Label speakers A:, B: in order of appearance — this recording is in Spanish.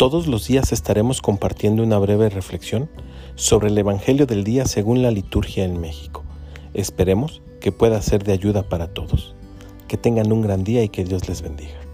A: Todos los días estaremos compartiendo una breve reflexión sobre el Evangelio del día según la liturgia en México. Esperemos que pueda ser de ayuda para todos. Que tengan un gran día y que Dios les bendiga.